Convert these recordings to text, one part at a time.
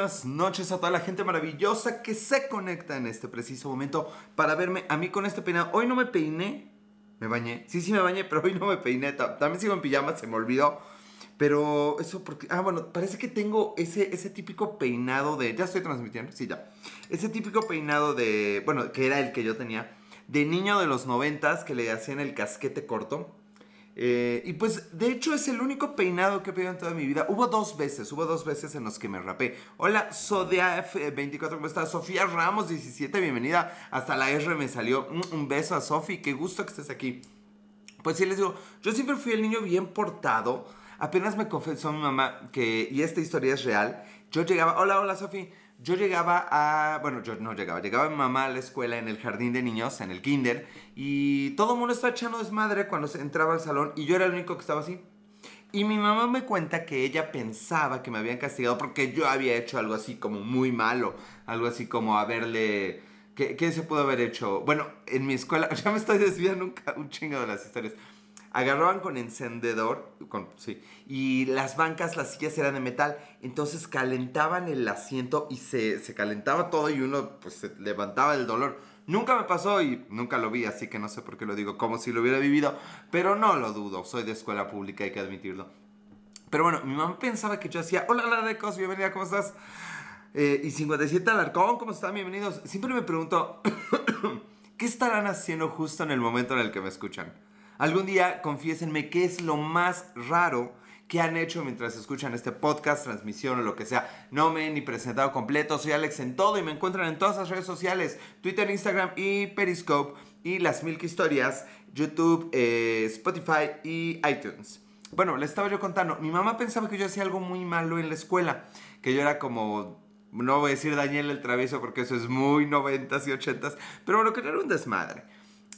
buenas noches a toda la gente maravillosa que se conecta en este preciso momento para verme a mí con este peinado. Hoy no me peiné, me bañé. Sí, sí me bañé, pero hoy no me peiné. También sigo en pijama, se me olvidó. Pero eso porque... Ah, bueno, parece que tengo ese, ese típico peinado de... Ya estoy transmitiendo, sí, ya. Ese típico peinado de... Bueno, que era el que yo tenía. De niño de los noventas que le hacían el casquete corto. Eh, y pues, de hecho, es el único peinado que he pedido en toda mi vida. Hubo dos veces, hubo dos veces en los que me rapé. Hola, Sodia24, ¿cómo estás? Sofía Ramos, 17, bienvenida. Hasta la R me salió. Mm, un beso a Sofi, qué gusto que estés aquí. Pues sí, les digo, yo siempre fui el niño bien portado. Apenas me confesó mi mamá que, y esta historia es real, yo llegaba, hola, hola, Sofi. Yo llegaba a, bueno, yo no llegaba, llegaba mi mamá a la escuela en el jardín de niños, en el kinder, y todo el mundo estaba echando desmadre cuando se entraba al salón y yo era el único que estaba así. Y mi mamá me cuenta que ella pensaba que me habían castigado porque yo había hecho algo así como muy malo, algo así como haberle... ¿Qué, se pudo haber hecho? Bueno, en mi escuela, ya me estoy desviando un chingo de las historias agarraban con encendedor, con, sí, y las bancas, las sillas eran de metal, entonces calentaban el asiento y se, se calentaba todo y uno pues se levantaba el dolor. Nunca me pasó y nunca lo vi, así que no sé por qué lo digo como si lo hubiera vivido, pero no lo dudo, soy de escuela pública, hay que admitirlo. Pero bueno, mi mamá pensaba que yo hacía, hola Larecos, bienvenida, ¿cómo estás? Eh, y 57 Alarcón, ¿cómo están? Bienvenidos. Siempre me pregunto, ¿qué estarán haciendo justo en el momento en el que me escuchan? Algún día confiésenme qué es lo más raro que han hecho mientras escuchan este podcast, transmisión o lo que sea. No me he ni presentado completo, soy Alex en todo y me encuentran en todas las redes sociales, Twitter, Instagram y Periscope y las Milk Historias, YouTube, eh, Spotify y iTunes. Bueno, le estaba yo contando, mi mamá pensaba que yo hacía algo muy malo en la escuela, que yo era como, no voy a decir Daniel el travieso porque eso es muy noventas y ochentas, pero bueno, que era un desmadre.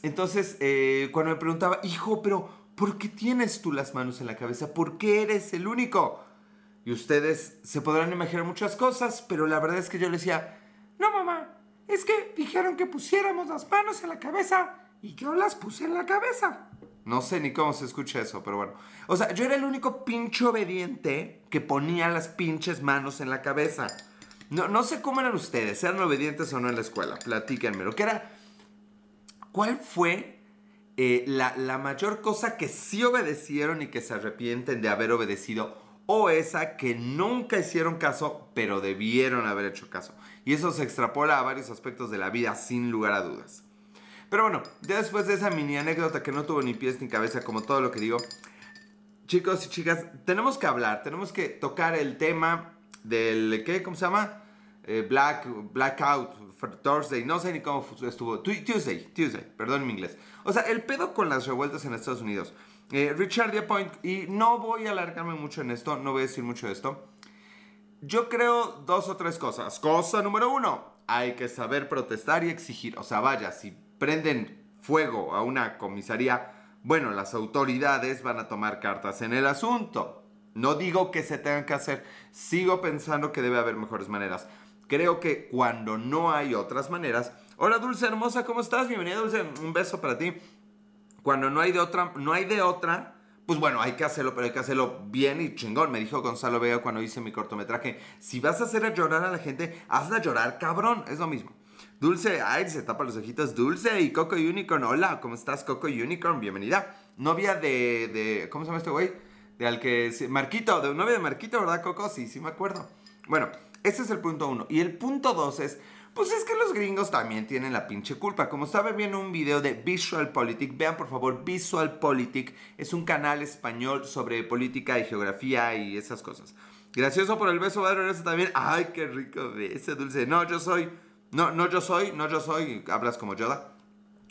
Entonces, eh, cuando me preguntaba, hijo, pero ¿por qué tienes tú las manos en la cabeza? ¿Por qué eres el único? Y ustedes se podrán imaginar muchas cosas, pero la verdad es que yo le decía, no mamá, es que dijeron que pusiéramos las manos en la cabeza y yo las puse en la cabeza. No sé ni cómo se escucha eso, pero bueno. O sea, yo era el único pinche obediente que ponía las pinches manos en la cabeza. No, no sé cómo eran ustedes, eran obedientes o no en la escuela, platíquenme. Lo que era ¿Cuál fue eh, la, mayor cosa que sí obedecieron y que se arrepienten de haber obedecido? O esa que nunca hicieron caso, pero debieron haber hecho caso. Y eso se extrapola a varios aspectos de la vida, sin lugar a dudas. Pero bueno, ya después de esa mini anécdota que no tuvo ni pies ni cabeza, como todo lo que digo, chicos y chicas, tenemos que hablar, tenemos que tocar el tema del, ¿qué? ¿Cómo se llama? Eh, black, blackout, Thursday, no sé ni cómo estuvo. Tuesday, Tuesday, perdón mi inglés. O sea, el pedo con las revueltas en Estados Unidos. Eh, Richard Point, y no voy a alargarme mucho en esto, no voy a decir mucho de esto. Yo creo dos o tres cosas. Cosa número uno, hay que saber protestar y exigir. O sea, vaya, si prenden fuego a una comisaría, bueno, las autoridades van a tomar cartas en el asunto. No digo que se tengan que hacer, sigo pensando que debe haber mejores maneras. Creo que cuando no hay otras maneras. Hola Dulce hermosa, ¿cómo estás? Bienvenida Dulce, un beso para ti. Cuando no hay de otra, no hay de otra, pues bueno, hay que hacerlo, pero hay que hacerlo bien y chingón. Me dijo Gonzalo Vega cuando hice mi cortometraje, si vas a hacer llorar a la gente, hazla llorar, cabrón, es lo mismo. Dulce, ay, se tapa los ojitos. Dulce y Coco Unicorn. Hola, ¿cómo estás, Coco Unicorn? Bienvenida. Novia de, de ¿cómo se llama este güey? De al que, Marquito, de novia de Marquito, ¿verdad, Coco? Sí, sí me acuerdo. Bueno, ese es el punto uno. Y el punto dos es, pues es que los gringos también tienen la pinche culpa. Como estaba viendo un video de Visual Politic, vean por favor Visual Politic, es un canal español sobre política y geografía y esas cosas. Gracioso por el beso, eso también. Ay, qué rico beso, dulce. No, yo soy. No, no, yo soy, no, yo soy. Hablas como Yoda.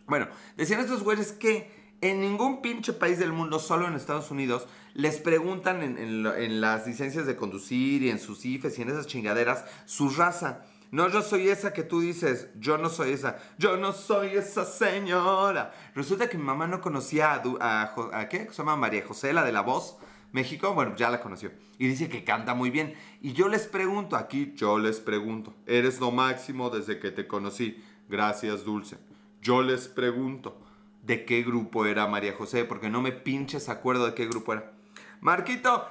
Bueno, decían estos güeyes que en ningún pinche país del mundo, solo en Estados Unidos, les preguntan en, las licencias de conducir y en sus IFES y en esas chingaderas su raza. No, yo soy esa que tú dices, yo no soy esa, yo no soy esa señora. Resulta que mi mamá no conocía a, a, ¿qué? Se llama María José, la de la voz. México, bueno, ya la conoció. Y dice que canta muy bien. Y yo les pregunto, aquí yo les pregunto, eres lo máximo desde que te conocí. Gracias, Dulce. Yo les pregunto, de qué grupo era María José, porque no me pinches acuerdo de qué grupo era. Marquito,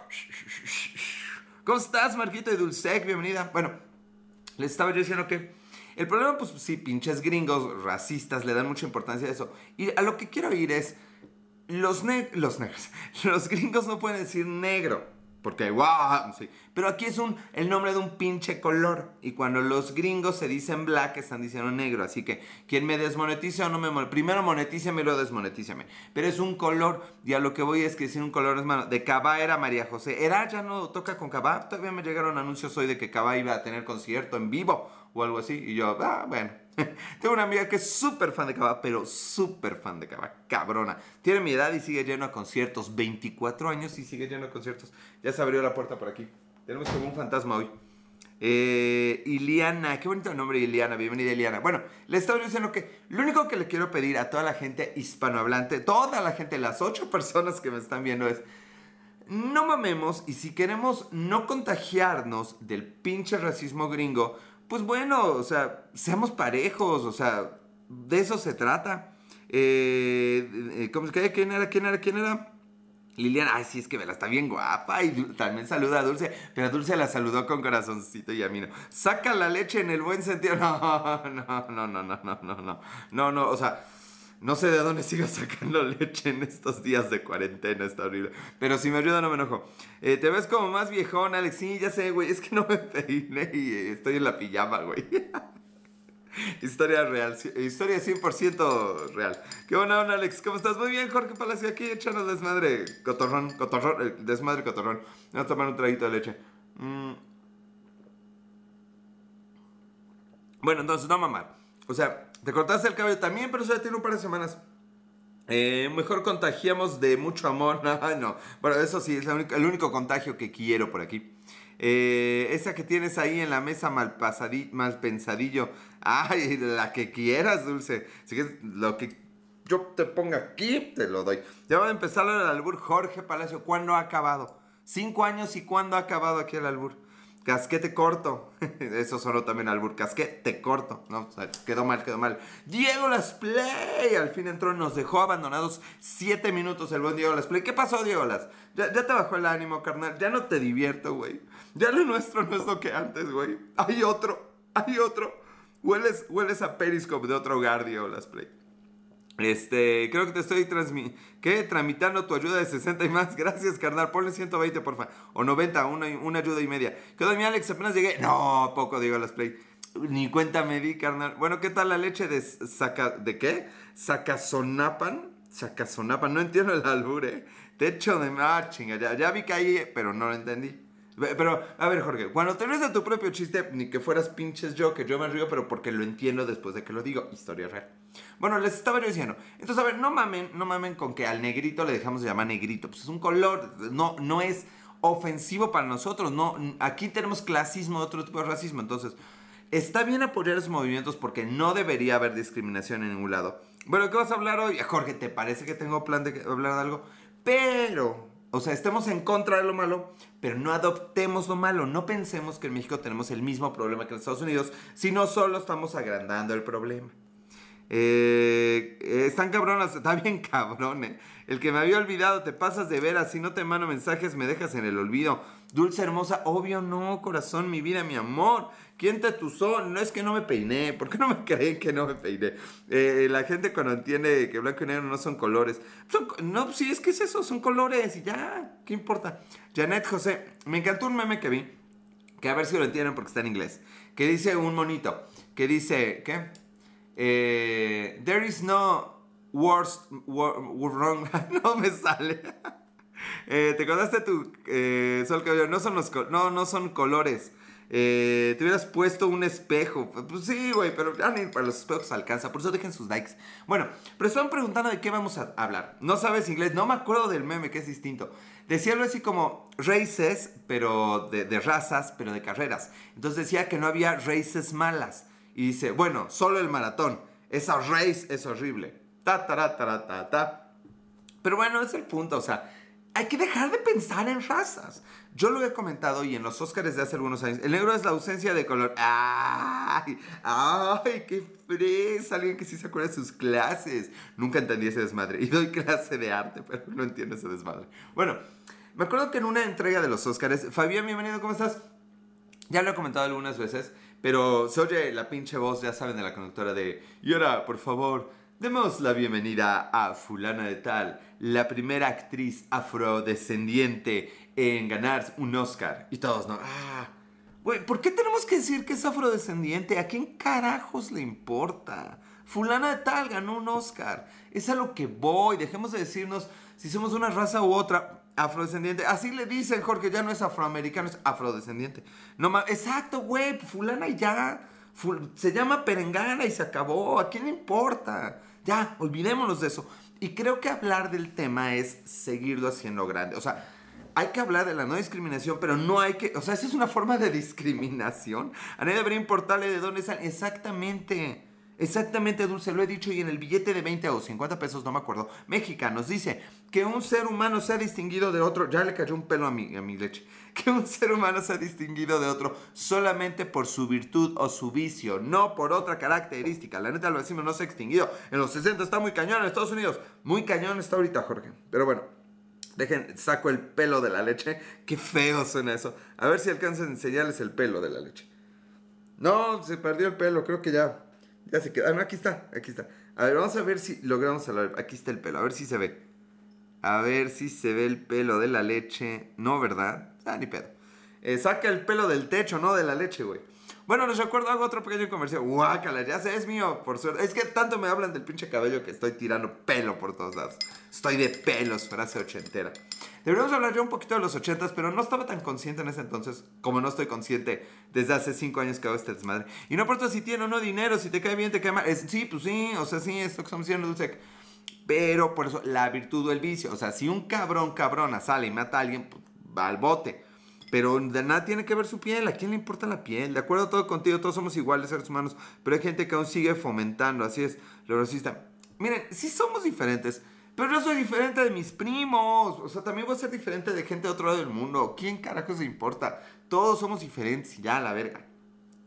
¿cómo estás, Marquito de Dulcec? Bienvenida. Bueno, Les estaba yo diciendo que el problema, pues sí, pinches gringos racistas le dan mucha importancia a eso. Y a lo que quiero ir es, los negros, los gringos no pueden decir negro. Porque, wow, sí. Pero aquí es un, el nombre de un pinche color. Y cuando los gringos se dicen black, están diciendo negro. Así que, quien me desmonetice o no me monetice, primero monetíceme y luego desmonetíceme. Pero es un color. Y a lo que voy es que decir un color es malo. De Cabá era María José. Era, ya no toca con Cabá. Todavía me llegaron anuncios hoy de que Cabá iba a tener concierto en vivo o algo así. Y yo, ah, bueno. Tengo una amiga que es súper fan de Cava, pero súper fan de Cava, cabrona. Tiene mi edad y sigue lleno de conciertos. 24 años y sigue lleno de conciertos. Ya se abrió la puerta por aquí. Tenemos como un fantasma hoy. Eh, Iliana, qué bonito nombre Iliana, bienvenida Iliana. Bueno, le estaba diciendo que lo único que le quiero pedir a toda la gente hispanohablante, toda la gente, las ocho personas que me están viendo es, no mamemos y si queremos no contagiarnos del pinche racismo gringo, pues bueno, o sea, seamos parejos, o sea, de eso se trata. Eh, eh ¿cómo, ¿Quién era? ¿Quién era? ¿Quién era? Liliana, ay, sí, es que Vela está bien guapa y también saluda a Dulce, pero Dulce la saludó con corazoncito y a mí no. Saca la leche en el buen sentido. No, no, no, no, no, no, no, no, no, no, o sea, no sé de dónde sigo sacando leche en estos días de cuarentena, está horrible. Pero si me ayuda no me enojo. Eh, te ves como más viejón, Alex. Sí, ya sé, güey. Es que no me peiné y estoy en la pijama, güey. historia real, historia 100% real. Qué buena onda, Alex. ¿Cómo estás? Muy bien, Jorge Palacio. Aquí echando desmadre, cotorrón, cotorrón, eh, desmadre, cotorrón. Voy a tomar un traguito de leche. Mm. Bueno, entonces, no mamar. O sea, te cortaste el cabello también, pero eso ya tiene un par de semanas. Eh, mejor contagiamos de mucho amor. No, no. Bueno, eso sí, es el único contagio que quiero por aquí. Eh, esa que tienes ahí en la mesa mal, mal pensadillo. Ay, la que quieras, Dulce. Así que lo que yo te ponga aquí, te lo doy. Ya va a empezar el albur Jorge Palacio. ¿Cuándo ha acabado? Cinco años y ¿cuándo ha acabado aquí el albur? Casquete corto. Eso sonó también albur. Casquete corto. No, quedó mal, quedó mal. Diego Las Play. Al fin entró, nos dejó abandonados siete minutos el buen Diego Las Play. ¿Qué pasó, Diego Las? Ya, te bajó el ánimo, carnal. Ya no te divierto, güey. Ya lo nuestro no es lo que antes, güey. Hay otro. Hay otro. Hueles, hueles a Periscope de otro hogar, Diego Las Play. Este, creo que te estoy ¿qué? tramitando tu ayuda de 60 y más. Gracias, carnal. Ponle 120, porfa. O 90, una, ayuda y media. ¿Qué onda, mi Alex? Apenas llegué. No, poco digo las play. Ni cuenta me di, carnal. Bueno, ¿qué tal la leche de saca... ¿De qué? Sacazonapan. Sacazonapan. No entiendo el albur, ¿eh? Techo de... Ah, chinga. Ya, ya vi que ahí, pero no lo entendí. Pero, a ver, Jorge, cuando te ríes de tu propio chiste, ni que fueras pinches yo, que yo me río, pero porque lo entiendo después de que lo digo. Historia real. Bueno, les estaba yo diciendo. Entonces, a ver, no mamen, no mamen con que al negrito le dejamos de llamar negrito. Pues es un color, no, no es ofensivo para nosotros. No, aquí tenemos clasismo, otro tipo de racismo. Entonces, está bien apoyar esos movimientos porque no debería haber discriminación en ningún lado. Bueno, ¿qué vas a hablar hoy? Jorge, ¿te parece que tengo plan de hablar de algo? Pero o sea, estemos en contra de lo malo, pero no adoptemos lo malo. No pensemos que en México tenemos el mismo problema que en Estados Unidos, sino solo estamos agrandando el problema. Eh, están cabronas, está bien cabrón, eh. El que me había olvidado, te pasas de veras, si no te mando mensajes me dejas en el olvido. Dulce hermosa, obvio no, corazón, mi vida, mi amor. ¿Quién te tusó? No es que no me peiné. ¿Por qué no me creen que no me peiné? Eh, la gente cuando entiende que blanco y negro no son colores. no, sí, es que es eso, son colores y ya, ¿qué importa? Janet José, me encantó un meme que vi, que a ver si lo entienden porque está en inglés, que dice un monito, que dice, ¿qué? Eh, there is no worst, wrong. no me sale. Eh, ¿Te acordaste tu sol cabello? No son los no, no son colores. Te hubieras puesto un espejo. Pues sí, güey, pero ya ni para los espejos alcanza. Por eso dejen sus likes. Bueno, pero estaban preguntando de qué vamos a hablar. No sabes inglés. No me acuerdo del meme, que es distinto. Decía algo así como races, pero de, de razas, pero de carreras. Entonces decía que no había races malas y dice, bueno, solo el maratón. Esa race es horrible. Ta, ta, ta, ta, ta, Pero bueno, es el punto, o sea, hay que dejar de pensar en razas. Yo lo he comentado y en los Oscars de hace algunos años, el negro es la ausencia de color. ¡Ay! ¡Ay! ¡Qué fresa! Alguien que sí se acuerda de sus clases. Nunca entendí ese desmadre. Y doy clase de arte, pero no entiendo ese desmadre. Bueno, me acuerdo que en una entrega de los Oscars, Fabián, bienvenido, ¿cómo estás? Ya lo he comentado algunas veces, Pero se oye la pinche voz, ya saben, de la conductora de... Y ahora, por favor, demos la bienvenida a fulana de tal, la primera actriz afrodescendiente en ganar un Oscar. Y todos, ¿no? Ah, güey, ¿por qué tenemos que decir que es afrodescendiente? ¿A quién carajos le importa? Fulana de tal ganó un Oscar. Es a lo que voy. Dejemos de decirnos si somos una raza u otra afrodescendiente. Así le dicen, Jorge, ya no es afroamericano, es afrodescendiente. No más, exacto, güey, fulana y ya. se llama perengana y se acabó. ¿A quién le importa? Ya, olvidémonos de eso. Y creo que hablar del tema es seguirlo haciendo grande. O sea, hay que hablar de la no discriminación, pero no hay que. O sea, esa es una forma de discriminación. A nadie debería importarle de dónde salen. Exactamente. Exactamente, Dulce, lo he dicho y en el billete de 20 o 50 pesos, no me acuerdo, mexicanos, dice que un ser humano se ha distinguido de otro, ya le cayó un pelo a mi, a mi leche, que un ser humano se ha distinguido de otro solamente por su virtud o su vicio, no por otra característica. La neta lo decimos, no se ha extinguido. En los 60 está muy cañón en Estados Unidos, muy cañón está ahorita, Jorge. Pero bueno, dejen, saco el pelo de la leche, qué feo suena eso. A ver si alcanzan a enseñarles el pelo de la leche. No, se perdió el pelo, creo que ya ya se queda. Ah, no, aquí está, aquí está. A ver, vamos a ver si logramos hablar. Aquí está el pelo, a ver si se ve. A ver si se ve el pelo de la leche. No, ¿verdad? Ah, ni pedo. Eh, saca el pelo del techo, no de la leche, güey. Bueno, les recuerdo, hago otro pequeño comercial. Guácala, ya sé, es mío, por suerte. Es que tanto me hablan del pinche cabello que estoy tirando pelo por todos lados. Estoy de pelos, frase ochentera. Deberíamos hablar yo un poquito de los ochentas, pero no estaba tan consciente en ese entonces, como no estoy consciente desde hace cinco años que hago este desmadre. Y no importa si tiene o no dinero, si te cae bien, te cae mal. sí, pues sí, o sea, sí, es lo que estamos diciendo, Dulce. Pero por eso, la virtud o el vicio. O sea, si un cabrón, cabrona sale y mata a alguien, pues, va al bote. Pero de nada tiene que ver su piel. ¿A quién le importa la piel? De acuerdo todo contigo, todos somos iguales seres humanos. Pero hay gente que aún sigue fomentando. Así es, lo racista. Miren, sí somos diferentes. Pero yo soy diferente de mis primos. O sea, también voy a ser diferente de gente de otro lado del mundo. ¿Quién carajo se importa? Todos somos diferentes ya, la verga.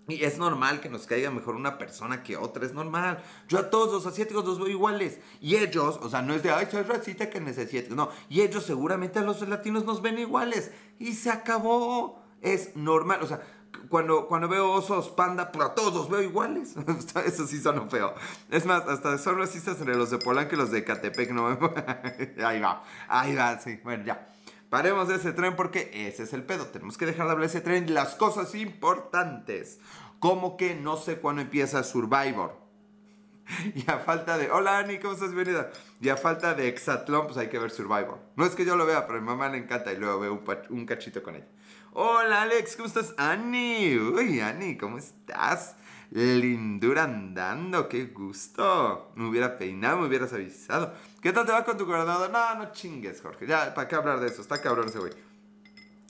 Y es normal que nos caiga mejor una persona que otra, es normal. Yo a todos los asiáticos los veo iguales. Y ellos, o sea, no es de, ay, soy racista que necesito. No, y ellos seguramente a los latinos nos ven iguales. Y se acabó. Es normal. O sea, cuando, cuando veo osos panda, pues a todos los veo iguales. Eso sí son feo. Es más, hasta son racistas entre los de Polanco y los de Catepec. No, ahí va, ahí va, sí. Bueno, ya. Paremos de ese tren porque ese es el pedo. Tenemos que dejar de hablar de ese tren las cosas importantes. Como que no sé cuándo empieza Survivor. Y a falta de. Hola Ani, ¿cómo estás? Bienvenida. Y a falta de Exatlón, pues hay que ver Survivor. No es que yo lo vea, pero a mi mamá le encanta y luego veo un, cachito con ella. Hola Alex, ¿cómo estás? Ani. Uy, Ani, ¿cómo estás? Lindura andando, qué gusto. Me hubiera peinado, me hubieras avisado. ¿Qué tal te va con tu coordinador? No, no chingues, Jorge. Ya, ¿para qué hablar de eso? Está cabrón ese güey.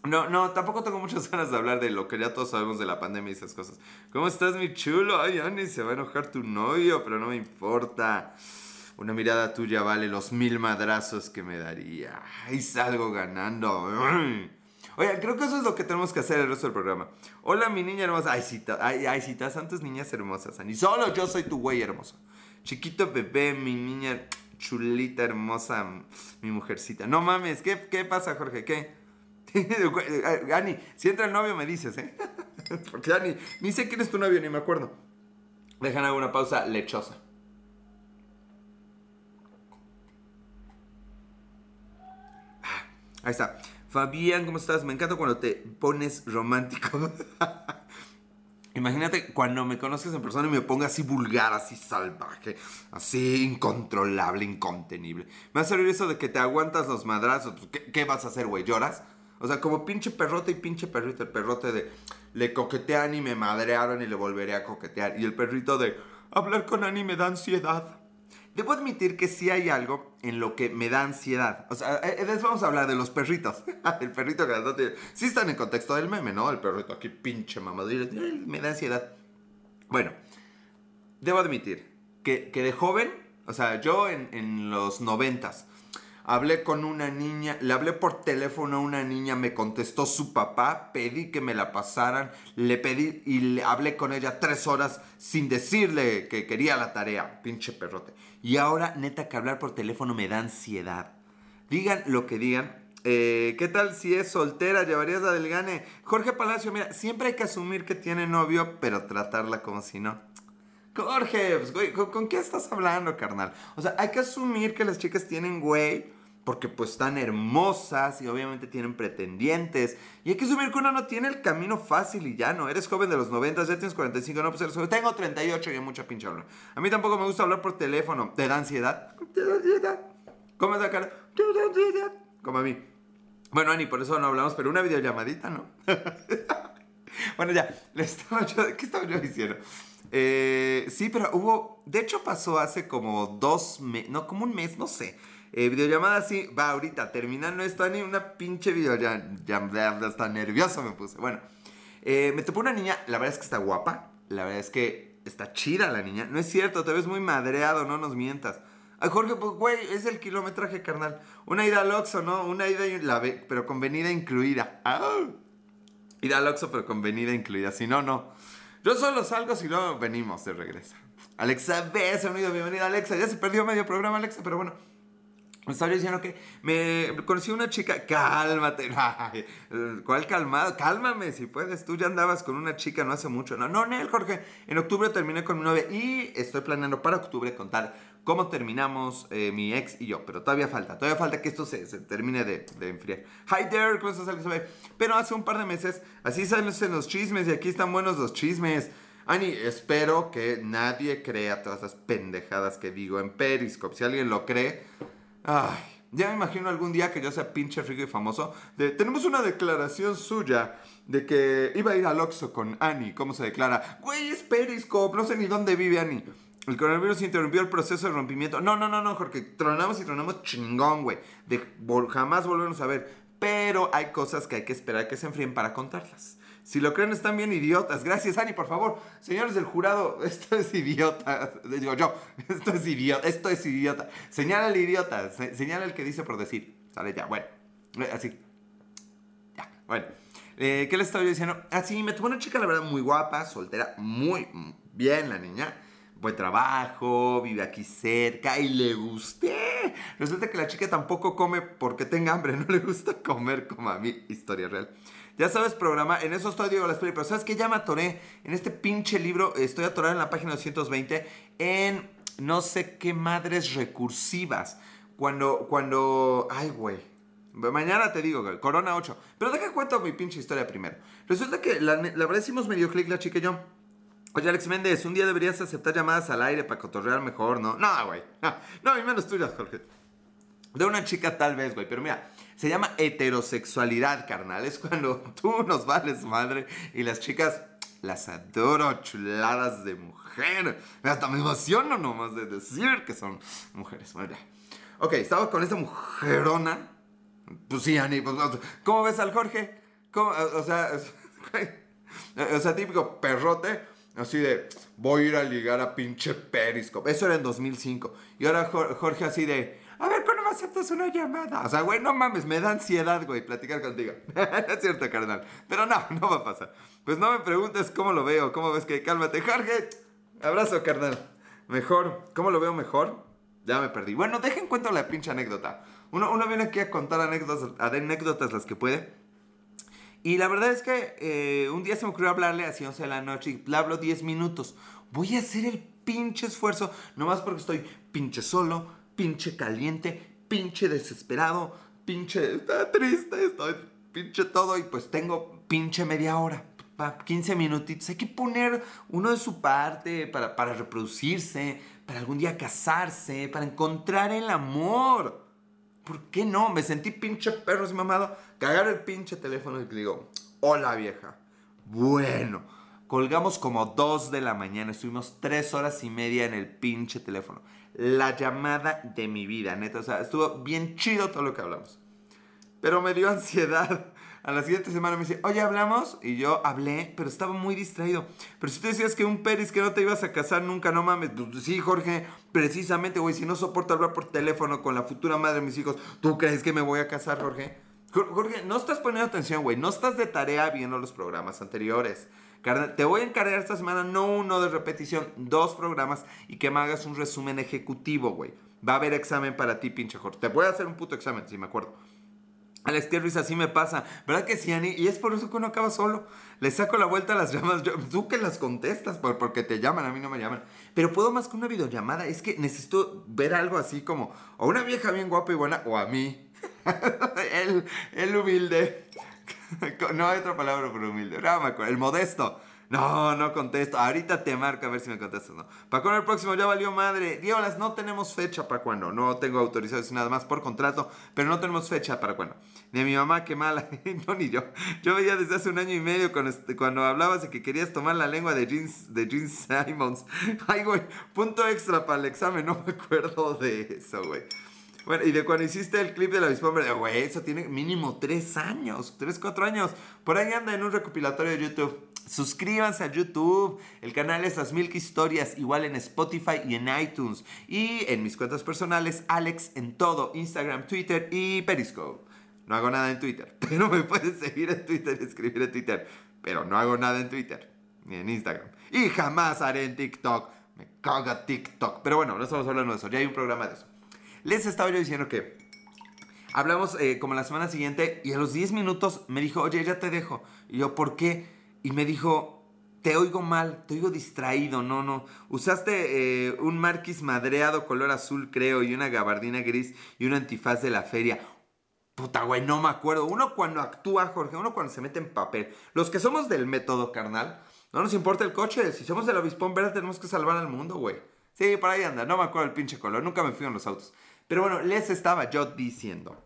No, no, tampoco tengo muchas ganas de hablar de lo que ya todos sabemos de la pandemia y esas cosas. ¿Cómo estás, mi chulo? Ay, Ani, se va a enojar tu novio, pero no me importa. Una mirada tuya vale los mil madrazos que me daría. Ay, salgo ganando. Oye, creo que eso es lo que tenemos que hacer el resto del programa. Hola, mi niña hermosa. Ay, cita, ay, ay, cita, santas niñas hermosas, Ani. Solo yo soy tu güey hermoso. Chiquito bebé, mi niña chulita, hermosa, mi mujercita. No mames, ¿qué, qué pasa, Jorge? ¿Qué? Ani, si entra el novio me dices, ¿eh? Porque Ani, ni sé quién es tu novio, ni me acuerdo. Dejan alguna pausa lechosa. Ah, ahí está. Fabián, ¿cómo estás? Me encanta cuando te pones romántico. Imagínate cuando me conoces en persona y me ponga así vulgar, así salvaje, así incontrolable, incontenible. Me va a servir eso de que te aguantas los madrazos. Pues, ¿Qué, vas a hacer, güey? ¿Lloras? O sea, como pinche perrote y pinche perrito. El perrote de le coquetean y me madrearon y le volveré a coquetear. Y el perrito de hablar con Ani me da ansiedad. Debo admitir que sí hay algo en lo que me da ansiedad. O sea, eh, eh, vamos a hablar de los perritos. el perrito grandote. Sí están en contexto del meme, ¿no? El perrito aquí pinche mamadillo. Me da ansiedad. Bueno, debo admitir que, que de joven, o sea, yo en, en los noventas, hablé con una niña, le hablé por teléfono a una niña, me contestó su papá, pedí que me la pasaran, le pedí y le hablé con ella tres horas sin decirle que quería la tarea, pinche perrote. Y ahora, neta, que hablar por teléfono me da ansiedad. Digan lo que digan, Eh, ¿Qué tal si es soltera? ¿Llevarías la del gane? Jorge Palacio, mira, siempre hay que asumir que tiene novio, pero tratarla como si no. Jorge, pues, güey, ¿con, ¿con, qué estás hablando, carnal? O sea, hay que asumir que las chicas tienen güey porque pues están hermosas y obviamente tienen pretendientes. Y hay que asumir que uno no tiene el camino fácil y ya no. Eres joven de los 90, ya tienes 45, no, pues eres joven. Tengo 38 y hay mucha pinche hablar. A mí tampoco me gusta hablar por teléfono. ¿Te da ansiedad? ¿Te da ansiedad? ¿Cómo es la cara? ¿Te da ansiedad? Como a mí. Bueno, Ani, por eso no hablamos, pero una videollamadita, ¿no? bueno, ya, estaba yo, ¿qué estaba yo diciendo? Eh, sí, pero hubo, de hecho pasó hace como dos meses, no, como un mes, no sé eh, videollamada sí, va ahorita, terminando esto, ni una pinche videollamada, hasta nervioso me puse. Bueno, eh, me topó una niña, la verdad es que está guapa, la verdad es que está chida la niña. No es cierto, te ves muy madreado, no nos mientas. Ay, Jorge, pues, güey, es el kilometraje, carnal. Una ida al Oxxo, ¿no? Una ida, la pero con venida incluida. ¡Ah! Ida al Oxxo, pero con venida incluida. Si no, no. Yo solo salgo si no venimos de regreso. Alexa, ves, unido, bienvenida, Alexa. Ya se perdió medio programa, Alexa, pero bueno. Me estaba diciendo que me conocí una chica. Cálmate. ¿Cuál calmado? Cálmame si puedes. Tú ya andabas con una chica no hace mucho. No, no, Nel, Jorge. En octubre terminé con mi novia y estoy planeando para octubre contar cómo terminamos eh, mi ex y yo. Pero todavía falta. Todavía falta que esto se, termine de, enfriar. Hi there, ¿cómo estás, Pero hace un par de meses, así salen los chismes y aquí están buenos los chismes. Ani, espero que nadie crea todas esas pendejadas que digo en Periscope. Si alguien lo cree Ay, ya me imagino algún día que yo sea pinche rico y famoso. tenemos una declaración suya de que iba a ir al Oxxo con Annie. ¿Cómo se declara? Güey, es Periscope, no sé ni dónde vive Annie. El coronavirus interrumpió el proceso de rompimiento. No, no, no, no, Jorge. Tronamos y tronamos chingón, güey. De jamás volvernos a ver. Pero hay cosas que hay que esperar que se enfríen para contarlas. Si lo creen, están bien idiotas. Gracias, Ani, por favor. Señores del jurado, esto es idiota. Digo yo, esto es idiota. Esto es idiota. Señala al idiota. señala el que dice por decir. Sale ya, bueno. Eh, así. Ya, bueno. Eh, ¿Qué le estaba yo diciendo? Así, ah, me tuvo una chica, la verdad, muy guapa, soltera, muy bien la niña. Buen trabajo, vive aquí cerca y le gusté. Resulta que la chica tampoco come porque tenga hambre, no le gusta comer como a mí. Historia real. Ya sabes, programa, en eso estoy, digo, las pero ¿sabes qué? Ya me atoré en este pinche libro, estoy atorado en la página 220 en no sé qué madres recursivas. Cuando, cuando, ay, güey. Mañana te digo, Corona 8. Pero deja cuento mi pinche historia primero. Resulta que la, la verdad hicimos medio clic la chica y yo. Oye, Alex Méndez, un día deberías aceptar llamadas al aire para cotorrear mejor, ¿no? No, güey. No, no, y menos tuyas, Jorge. De una chica tal vez, güey. Pero mira, se llama heterosexualidad, carnal. Es cuando tú nos vales madre y las chicas las adoro, chuladas de mujer. Hasta me emociono nomás de decir que son mujeres. Bueno. Ok, estaba con esa mujerona. Pues sí, Ani, pues, ¿cómo ves al Jorge? O sea, o sea, típico perrote. Así de, voy a ir a ligar a pinche Periscope. Eso era en 2005. Y ahora Jorge así de, a ver, ¿cuándo me aceptas una llamada? O sea, güey, no mames, me da ansiedad, güey, platicar contigo. es cierto, carnal. Pero no, no va a pasar. Pues no me preguntes cómo lo veo, cómo ves que cálmate. Jorge, abrazo, carnal. Mejor, ¿cómo lo veo mejor? Ya me perdí. Bueno, dejen cuento la pinche anécdota. Uno, uno viene aquí a contar anécdotas, anécdotas las que puede. Y la verdad es que eh, un día se me ocurrió hablarle a 11 de la noche y le hablo 10 minutos. Voy a hacer el pinche esfuerzo, nomás porque estoy pinche solo, pinche caliente, pinche desesperado, pinche está triste, estoy pinche todo y pues tengo pinche media hora. 15 minutitos, hay que poner uno de su parte para, para reproducirse, para algún día casarse, para encontrar el amor. ¿Por qué no? Me sentí pinche perro así mamado. Cagar el pinche teléfono y le digo, hola vieja. Bueno, colgamos como 2 de la mañana. Estuvimos 3 horas y media en el pinche teléfono la llamada de mi vida, neta. O sea, estuvo bien chido todo lo que hablamos. Pero me dio ansiedad. A la siguiente semana me dice, oye, ¿hablamos? Y yo hablé, pero estaba muy distraído. Pero si tú decías que un peris que no te ibas a casar nunca, no mames. Pues, sí, Jorge, precisamente, güey, si no soporto hablar por teléfono con la futura madre de mis hijos, ¿tú crees que me voy a casar, Jorge? Jorge, no estás poniendo atención, güey. No estás de tarea viendo los programas anteriores te voy a encargar esta semana no uno de repetición, dos programas y que me hagas un resumen ejecutivo, güey. Va a haber examen para ti, pinche Jorge. Te voy a hacer un puto examen, si me acuerdo. Alex, risa, así me pasa. ¿Verdad que sí, Ani? Y es por eso que uno acaba solo. Le saco la vuelta a las llamadas. Yo, tú que las contestas porque te llaman, a mí no me llaman. Pero puedo más que una videollamada. Es que necesito ver algo así como o una vieja bien guapa y buena o a mí. el, el humilde. no hay otra palabra por humilde. No me acuerdo. El modesto. No, no contesto. Ahorita te marco a ver si me contestas no. ¿Para cuándo el próximo? Ya valió madre. Diolas, no tenemos fecha para cuándo. No tengo autorización nada más por contrato, pero no tenemos fecha para cuándo. Ni mi mamá, qué mala. no, ni yo. Yo veía desde hace un año y medio cuando, cuando hablabas de que querías tomar la lengua de Jeans, de Jeans Simons. Ay, güey, punto extra para el examen. No me acuerdo de eso, güey. Bueno, y de cuando hiciste el clip de la avispón güey, eso tiene mínimo tres años, tres, cuatro años. Por ahí anda en un recopilatorio de YouTube. Suscríbanse a YouTube. El canal es Las Milk Historias, igual en Spotify y en iTunes. Y en mis cuentas personales, Alex en todo, Instagram, Twitter y Periscope. No hago nada en Twitter, pero me puedes seguir en Twitter y escribir en Twitter. Pero no hago nada en Twitter, ni en Instagram. Y jamás haré en TikTok. Me caga TikTok. Pero bueno, no estamos hablando de eso, ya hay un programa de eso. Les estaba yo diciendo que hablamos eh, como la semana siguiente y a los 10 minutos me dijo, oye, ya te dejo. Y yo, ¿por qué? Y me dijo, te oigo mal, te oigo distraído, no, no. Usaste eh, un marquis madreado color azul, creo, y una gabardina gris y un antifaz de la feria. Puta, güey, no me acuerdo. Uno cuando actúa, Jorge, uno cuando se mete en papel. Los que somos del método, carnal, no nos importa el coche. Si somos del avispón verde, tenemos que salvar al mundo, güey. Sí, por ahí anda. No me acuerdo el pinche color. Nunca me fui en los autos. Pero bueno, les estaba yo diciendo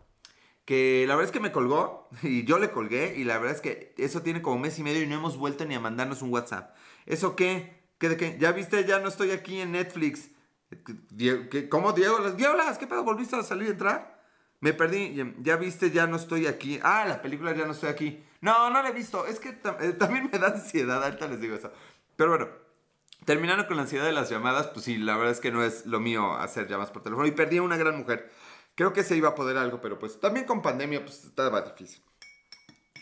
que la verdad es que me colgó y yo le colgué y la verdad es que eso tiene como mes y medio y no hemos vuelto ni a mandarnos un WhatsApp. ¿Eso qué? ¿Qué de qué? Ya viste, ya no estoy aquí en Netflix. ¿Cómo Diego? Diego, ¿qué pedo? ¿Volviste a salir y entrar? Me perdí, ya viste, ya no estoy aquí. Ah, la película ya no estoy aquí. No, no la he visto. Es que eh, también me da ansiedad, ahorita les digo eso. Pero bueno, Terminando con la ansiedad de las llamadas, pues sí, la verdad es que no es lo mío hacer llamadas por teléfono. Y perdí a una gran mujer. Creo que se iba a poder algo, pero pues también con pandemia, pues estaba difícil.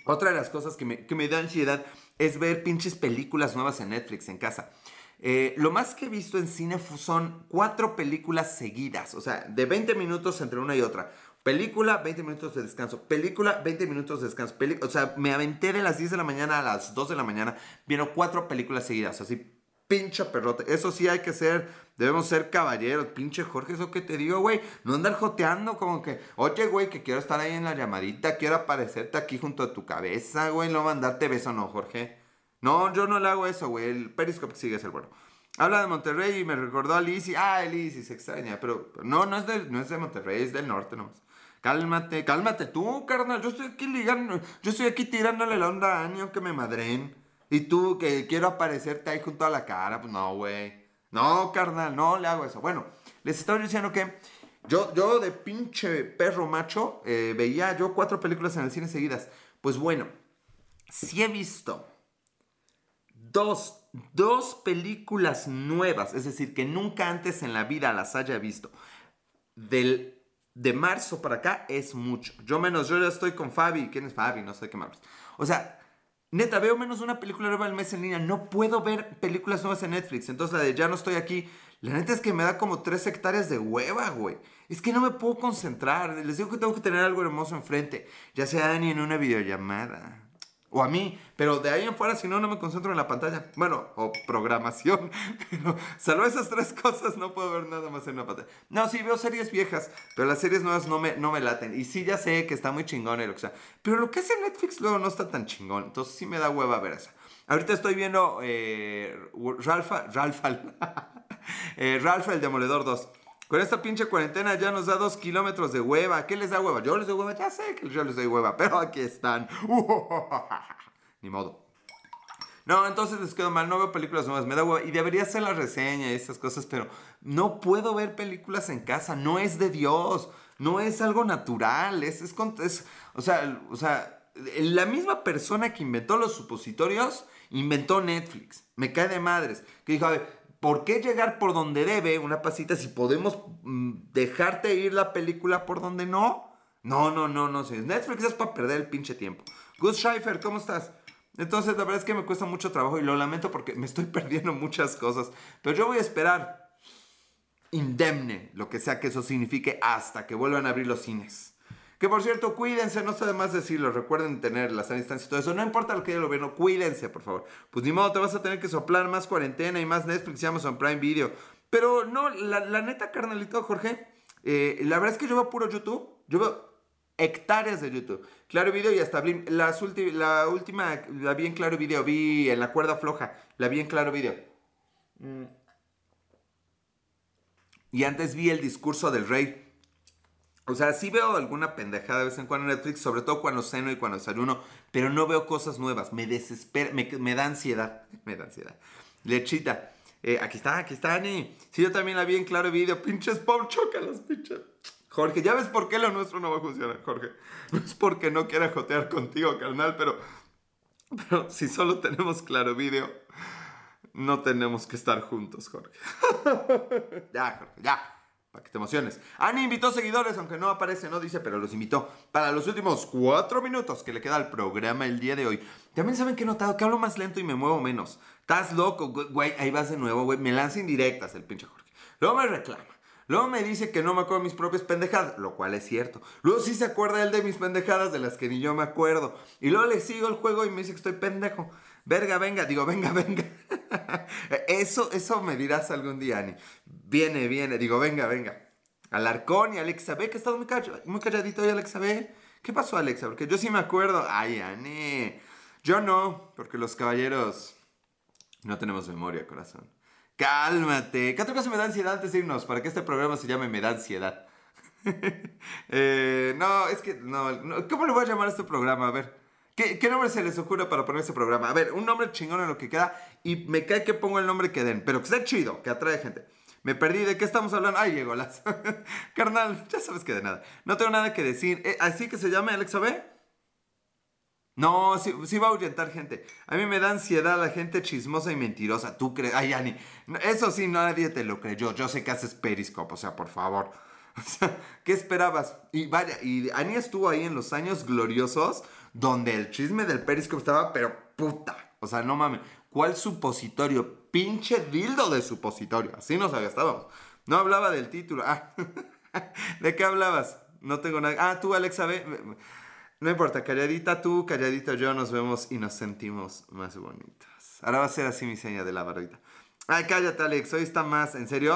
Otra de las cosas que me, que me da ansiedad es ver pinches películas nuevas en Netflix en casa. Eh, lo más que he visto en cine son cuatro películas seguidas, o sea, de 20 minutos entre una y otra. Película, 20 minutos de descanso. Película, 20 minutos de descanso. o sea, me aventé de las 10 de la mañana a las 2 de la mañana viendo cuatro películas seguidas. Así, pinche perrote. Eso sí hay que ser, debemos ser caballeros. Pinche Jorge, eso que te digo, güey. No andar joteando como que, oye, güey, que quiero estar ahí en la llamadita, quiero aparecerte aquí junto a tu cabeza, güey. No mandarte beso, no, Jorge. No, yo no le hago eso, güey. El Periscope sigue ser bueno. Habla de Monterrey y me recordó a Lizzy. Ah, Lizzy se extraña, pero no, no es, de, no es de Monterrey, es del norte nomás. Cálmate, cálmate tú, carnal. Yo estoy aquí ligando, yo estoy aquí tirándole la onda a Ani, que me madren. Y tú que quiero aparecerte ahí junto a la cara, pues no, güey. No, carnal, no le hago eso. Bueno, les estaba diciendo que yo, yo de pinche perro macho eh, veía yo cuatro películas en el cine seguidas. Pues bueno, sí he visto dos, dos películas nuevas, es decir, que nunca antes en la vida las haya visto. Del, de marzo para acá es mucho. Yo menos, yo ya estoy con Fabi. ¿Quién es Fabi? No sé qué más. O sea, Neta, veo menos una película nueva al mes en línea. No puedo ver películas nuevas en Netflix. Entonces la de ya no estoy aquí. La neta es que me da como tres hectáreas de hueva, güey. Es que no me puedo concentrar. Les digo que tengo que tener algo hermoso enfrente. Ya sea ni en una videollamada o a mí, pero de ahí en fuera, si no, no me concentro en la pantalla. Bueno, o programación, pero salvo esas tres cosas, no puedo ver nada más en la pantalla. No, sí, veo series viejas, pero las series nuevas no me, no me laten. Y sí, ya sé que está muy chingón y lo que sea, pero lo que hace Netflix luego no está tan chingón, entonces sí me da hueva ver esa. Ahorita estoy viendo eh, Ralph, Ralph, eh, el Demoledor 2. Con esta pinche cuarentena ya nos da dos kilómetros de hueva. ¿Qué les da hueva? Yo les doy hueva, ya sé que yo les doy hueva, pero aquí están. Ni modo. No, entonces les quedo mal, no veo películas nuevas, me da hueva. Y debería hacer la reseña y esas cosas, pero no puedo ver películas en casa, no es de Dios, no es algo natural, es, es, es o sea, o sea, la misma persona que inventó los supositorios inventó Netflix. Me cae de madres. Que dijo, a ver, ¿por qué llegar por donde debe una pasita si podemos mm, dejarte ir la película por donde no? No, no, no, no sé. Netflix es para perder el pinche tiempo. Gus Scheifer, ¿cómo estás? Entonces, la verdad es que me cuesta mucho trabajo y lo lamento porque me estoy perdiendo muchas cosas. Pero yo voy a esperar indemne, lo que sea que eso signifique, hasta que vuelvan a abrir los cines. Que por cierto, cuídense, no sé de más decirlo, recuerden tener la sana y todo eso. No importa lo que diga el gobierno, cuídense, por favor. Pues ni modo, te vas a tener que soplar más cuarentena y más Netflix y Amazon Prime Video. Pero no, la, neta, carnalito, Jorge, eh, la verdad es que yo veo puro YouTube. Yo veo hectáreas de YouTube. Claro Video y hasta las la última, la vi en Claro Video, vi en la cuerda floja, la vi en Claro Video. Mm. Y antes vi el discurso del rey. O sea, sí veo alguna pendejada de vez en cuando en Netflix, sobre todo cuando ceno y cuando desayuno, pero no veo cosas nuevas. Me desespera, me, da ansiedad. Me da ansiedad. Lechita. Eh, aquí está, aquí está, Ani. Sí, yo también la vi en Claro Video. Pinches pop, los pinches. Jorge, ya ves por qué lo nuestro no va a funcionar, Jorge. No es porque no quiera jotear contigo, carnal, pero, pero si solo tenemos Claro Video, no tenemos que estar juntos, Jorge. ya, Jorge, ya para que te emociones. Ani invitó seguidores, aunque no aparece, no dice, pero los invitó para los últimos cuatro minutos que le queda al programa el día de hoy. También saben que he notado que hablo más lento y me muevo menos. Estás loco, güey, ahí vas de nuevo, güey. Me lanza indirectas el pinche Jorge. Luego me reclama. Luego me dice que no me acuerdo de mis propias pendejadas, lo cual es cierto. Luego sí se acuerda él de mis pendejadas de las que ni yo me acuerdo. Y luego le sigo el juego y me dice que estoy pendejo. Verga, venga, digo, venga, venga. eso, eso me dirás algún día, Ani. Viene, viene, digo, venga, venga. Alarcón y Alexa B, que ha estado muy, calladito hoy, Alexa B. ¿Qué pasó, Alexa? Porque yo sí me acuerdo. Ay, Ani. Yo no, porque los caballeros no tenemos memoria, corazón. Cálmate. ¿Qué otra cosa me da ansiedad antes de irnos? Para que este programa se llame Me da ansiedad. Eh, no, es que no, ¿Cómo le voy a llamar a este programa? A ver. ¿Qué, nombre se les ocurre para poner este programa? A ver, un nombre chingón en lo que queda y me cae que pongo el nombre que den, pero que sea chido, que atrae gente. Me perdí, ¿de qué estamos hablando? Ay, llegó las. Carnal, ya sabes que de nada. No tengo nada que decir. Eh, ¿Así que se llame Alexa B? No, sí, sí, va a ahuyentar gente. A mí me da ansiedad la gente chismosa y mentirosa. ¿Tú crees? Ay, Ani. Eso sí, nadie te lo creyó. Yo sé que haces Periscope, o sea, por favor. O sea, ¿qué esperabas? Y vaya, y Ani estuvo ahí en los años gloriosos donde el chisme del Periscope estaba, pero puta. O sea, no mames. ¿Cuál supositorio? Pinche dildo de supositorio. Así nos agastábamos. No hablaba del título. Ah, ¿de qué hablabas? No tengo nada. Ah, tú, Alexa, ve. No importa, calladita tú, calladita yo, nos vemos y nos sentimos más bonitos. Ahora va a ser así mi seña de la barbita. Ay, cállate, Alex, hoy está más. ¿En serio?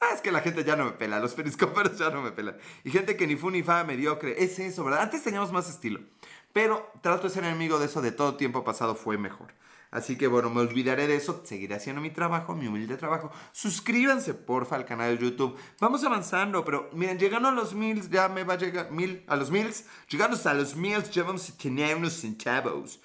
Ah, es que la gente ya no me pela, los periscoperos ya no me pelan. Y gente que ni fu ni fa mediocre. Es eso, ¿verdad? Antes teníamos más estilo. Pero trato de ser enemigo de eso de todo tiempo pasado fue mejor. Así que bueno, me olvidaré de eso, seguiré haciendo mi trabajo, mi humilde trabajo. Suscríbanse porfa al canal de YouTube. Vamos avanzando, pero miren, llegando a los mil, ya me va a llegar mil, a los mils, llegando a los mil, ya vamos unos centavos.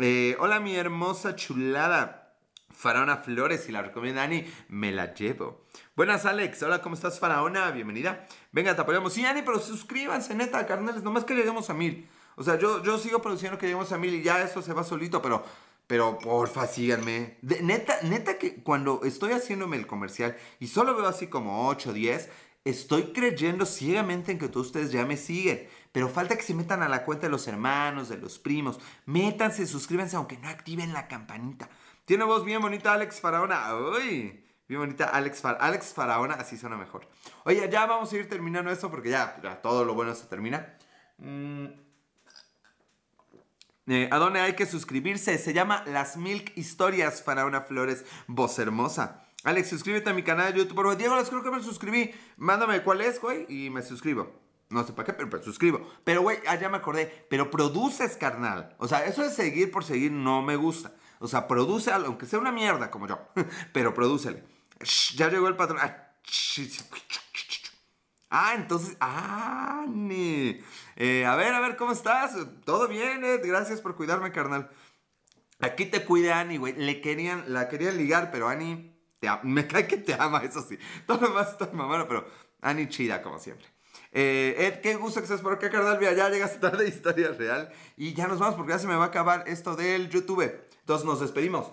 Eh, hola mi hermosa chulada. Faraona Flores, si la recomienda Ani, me la llevo. Buenas Alex, hola, ¿cómo estás Faraona? Bienvenida. Venga, te apoyamos. Sí, Ani, pero suscríbanse, neta, carnales, nomás que lleguemos a mil. O sea, yo, yo sigo produciendo que lleguemos a mil y ya eso se va solito, pero, pero porfa, síganme. neta, neta que cuando estoy haciéndome el comercial y solo veo así como 8 o 10, estoy creyendo ciegamente en que todos ustedes ya me siguen. Pero falta que se metan a la cuenta de los hermanos, de los primos. Métanse, suscríbanse, aunque no activen la campanita. Tiene voz bien bonita Alex Faraona. Uy, bien bonita Alex, Alex Faraona, así suena mejor. Oye, ya vamos a ir terminando esto porque ya, ya todo lo bueno se termina. Mmm eh, ¿A dónde hay que suscribirse? Se llama Las Milk Historias Faraona Flores, voz hermosa. Alex, suscríbete a mi canal de YouTube. Pero Diego, les creo que me suscribí. Mándame cuál es, güey, y me suscribo. No sé para qué, pero, me suscribo. Pero, güey, ah, ya me acordé. Pero produces, carnal. O sea, eso de seguir por seguir no me gusta. O sea, produce algo, aunque sea una mierda como yo. pero prodúcele. ya llegó el patrón. Ah, entonces, ah, eh, a ver, a ver, ¿cómo estás? ¿Todo bien, Ed? Gracias por cuidarme, carnal. Aquí te cuide Ani, güey. Le querían, la querían ligar, pero Ani, me cae que te ama, eso sí. Todo lo demás está mamando, pero Ani chida, como siempre. Eh, Ed, qué gusto que estés por acá, carnal. Mira, ya llegaste tarde, historia real. Y ya nos vamos porque ya se me va a acabar esto del YouTube. Entonces nos despedimos.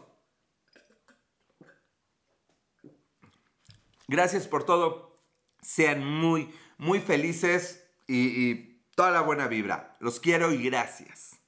Gracias por todo sean muy, muy felices y, toda la buena vibra. Los quiero y gracias.